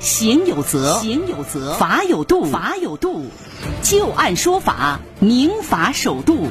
行有责，行有责；法有度，法有度。就案说法，明法守度。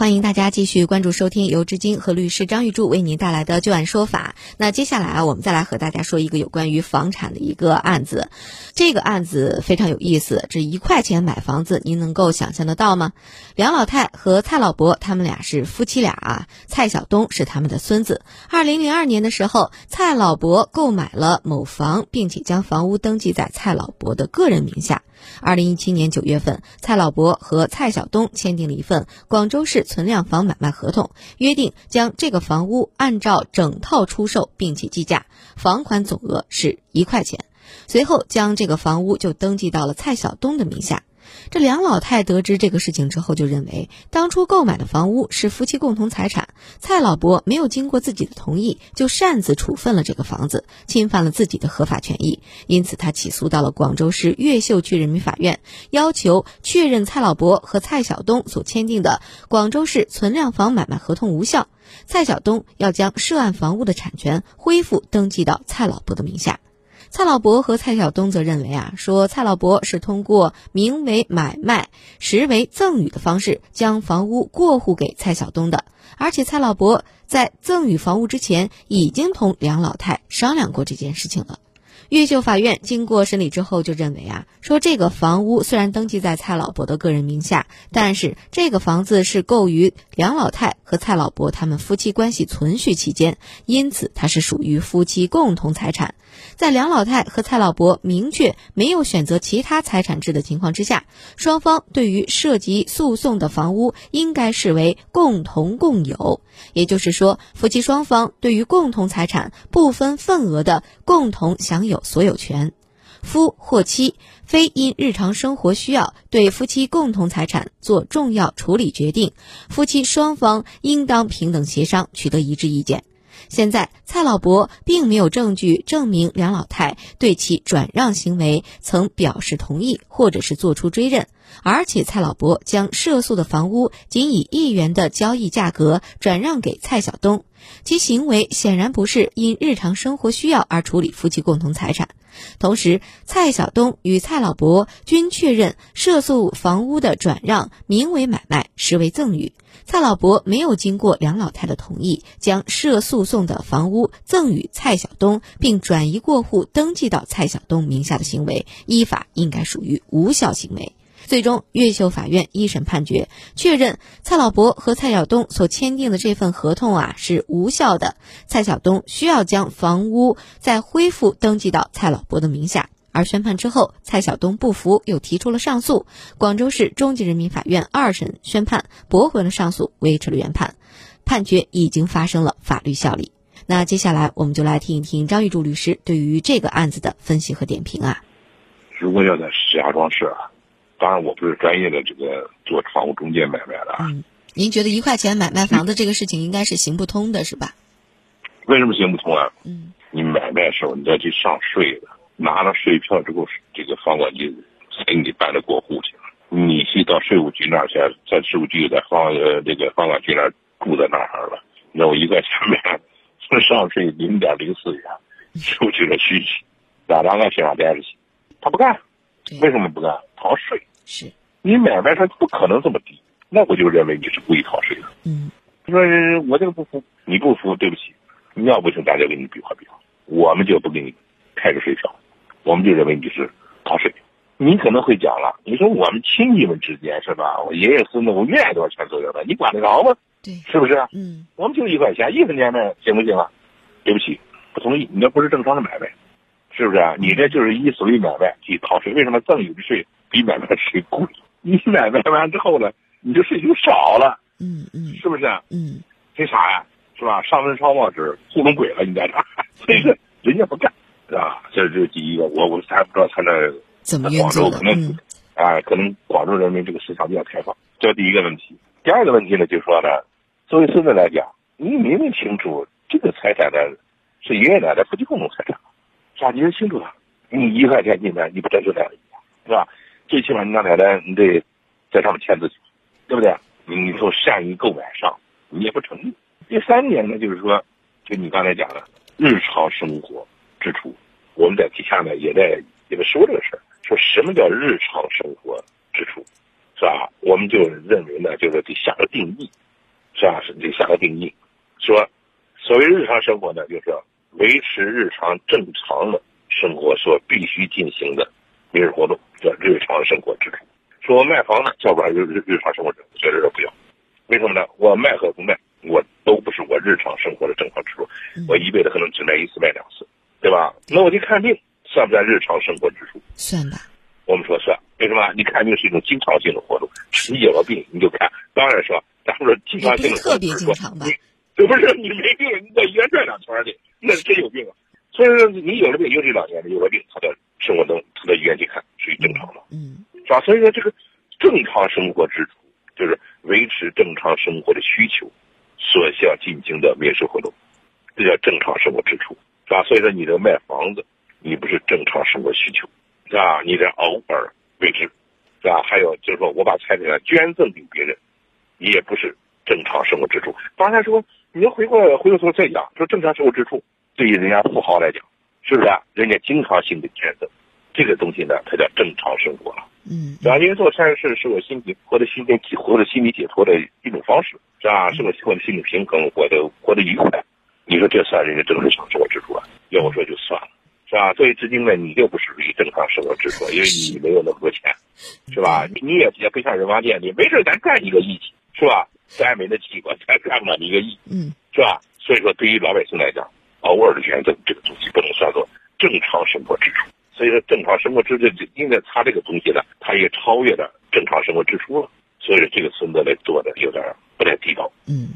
欢迎大家继续关注收听由志金和律师张玉柱为您带来的旧案说法。那接下来啊，我们再来和大家说一个有关于房产的一个案子。这个案子非常有意思，这一块钱买房子，您能够想象得到吗？梁老太和蔡老伯他们俩是夫妻俩啊，蔡晓东是他们的孙子。二零零二年的时候，蔡老伯购买了某房，并且将房屋登记在蔡老伯的个人名下。二零一七年九月份，蔡老伯和蔡晓东签订了一份广州市存量房买卖合同，约定将这个房屋按照整套出售，并且计价，房款总额是一块钱。随后，将这个房屋就登记到了蔡晓东的名下。这梁老太得知这个事情之后，就认为当初购买的房屋是夫妻共同财产，蔡老伯没有经过自己的同意就擅自处分了这个房子，侵犯了自己的合法权益，因此他起诉到了广州市越秀区人民法院，要求确认蔡老伯和蔡晓东所签订的广州市存量房买卖合同无效，蔡晓东要将涉案房屋的产权恢复登记到蔡老伯的名下。蔡老伯和蔡晓东则认为啊，说蔡老伯是通过名为买卖、实为赠与的方式将房屋过户给蔡晓东的，而且蔡老伯在赠与房屋之前已经同梁老太商量过这件事情了。越秀法院经过审理之后就认为啊，说这个房屋虽然登记在蔡老伯的个人名下，但是这个房子是购于梁老太和蔡老伯他们夫妻关系存续期间，因此它是属于夫妻共同财产。在梁老太和蔡老伯明确没有选择其他财产制的情况之下，双方对于涉及诉讼的房屋应该视为共同共有，也就是说，夫妻双方对于共同财产不分份额的共同享有有所有权。夫或妻非因日常生活需要对夫妻共同财产做重要处理决定，夫妻双方应当平等协商，取得一致意见。现在蔡老伯并没有证据证明梁老太对其转让行为曾表示同意或者是作出追认，而且蔡老伯将涉诉的房屋仅以一元的交易价格转让给蔡晓东，其行为显然不是因日常生活需要而处理夫妻共同财产。同时，蔡晓东与蔡老伯均确认涉诉房屋的转让名为买卖，实为赠与。蔡老伯没有经过梁老太的同意，将涉诉讼的房屋赠与蔡晓东，并转移过户登记到蔡晓东名下的行为，依法应该属于无效行为。最终，越秀法院一审判决，确认蔡老伯和蔡晓东所签订的这份合同啊是无效的。蔡晓东需要将房屋再恢复登记到蔡老伯的名下。而宣判之后，蔡晓东不服，又提出了上诉。广州市中级人民法院二审宣判驳回了上诉，维持了原判，判决已经发生了法律效力。那接下来我们就来听一听张玉柱律师对于这个案子的分析和点评啊。如果要在石家庄市啊。当然，我不是专业的这个做房屋中介买卖的。嗯，您觉得一块钱买卖房子这个事情应该是行不通的，是吧？为什么行不通啊？嗯，你买卖时候你再去上税的，拿了税票之后，这个房管局才给你办的过户去了。你去到税务局那儿去，在税务局在房呃这个房管局那儿住在那儿了，那我一块钱买，上税零点零四元，税务局的虚息，两两个学生在一起，他不干，为什么不干？逃税。是，你买卖上不可能这么低，那我就认为你是故意逃税的。嗯，他说我这个不服，你不服，对不起，你要不行，大家给你比划比划，我们就不给你开个税票，我们就认为你是逃税。你可能会讲了，你说我们亲戚们之间是吧？我爷爷孙子我愿意多少钱左右的，你管得着吗？对，是不是？嗯，我们就一块钱，一分钱卖行不行啊？对不起，不同意，你这不是正常的买卖，是不是啊？你这就是以所谓买卖去逃税，为什么赠与的税？比买卖税贵，你买卖完之后呢，你的税就少了，嗯嗯，是不是？啊嗯，这啥呀？是吧？上坟烧报纸糊弄鬼了，你在这，所以说人家不干，是吧？这是第一个，我我还不知道他那怎么广州可能，啊，可能广州人民这个市场比较开放，这是第一个问题。第二个问题呢，就是说呢，作为孙子来讲，你明明清楚这个财产呢是爷爷奶奶夫妻共同财产，是吧？你是清楚的，你一块钱进来，你不真就来了，是吧？最起码你那奶奶，你得在上面签字，对不对？你你说善于购买上，你也不成立。第三点呢，就是说，就你刚才讲的日常生活支出，我们在底下呢也在也在说这个事儿，说什么叫日常生活支出，是吧？我们就认为呢，就是得下个定义，是吧？是得下个定义，说所谓日常生活呢，就是维持日常正常的生活所必须进行的民事活动，叫日常生活支出。说我卖房子，叫不上日日日常生活支出，觉得这不要。为什么呢？我卖和不卖，我都不是我日常生活的正常支出。我一辈子可能只卖一次、卖两次，对吧？那我去看病，算不算日常生活支出？算吧。我们说算，为什么？你看病是一种经常性的活动，你有了病你就看。当然说，咱们说经常性的特别经常吧？这不是你没病，你在医院转两圈去，那是真有病啊。所以说，你有了病，尤其老年人有了病，他的生活中他到医院去看，属于正常的，嗯，是吧？所以说，这个正常生活支出就是维持正常生活的需求所需要进行的民事活动，这叫正常生活支出，是吧？所以说，你这卖房子，你不是正常生活需求，是吧？你这偶尔为之，是吧？还有就是说我把财产捐赠给别人，你也不是正常生活支出。刚才说，你要回过回过头再讲，说正常生活支出对于人家富豪来讲，是不是、啊？人家经常性的捐赠，这个东西呢，它叫正常生活了。嗯，是吧？因为做善事是我心里获得心灵解获得心理解脱的一种方式，是吧？是我获得心理平衡，获得获得愉快。你说这算人家正常生活支出啊？要我说就算了，是吧？作为资金呢，你就不属于正常生活支出，因为你没有那么多钱，是吧？你也也不像人王店，你没事咱赚一个亿，是吧？咱没那气过，咱赚不了一个亿，嗯，是吧？所以说，对于老百姓来讲，偶尔的捐赠这个东西不能算作正常生活支出。所以说，正常生活支出，应该他这个东西呢，他也超越了正常生活支出了。所以说，这个孙子来做的有点不太地道。嗯。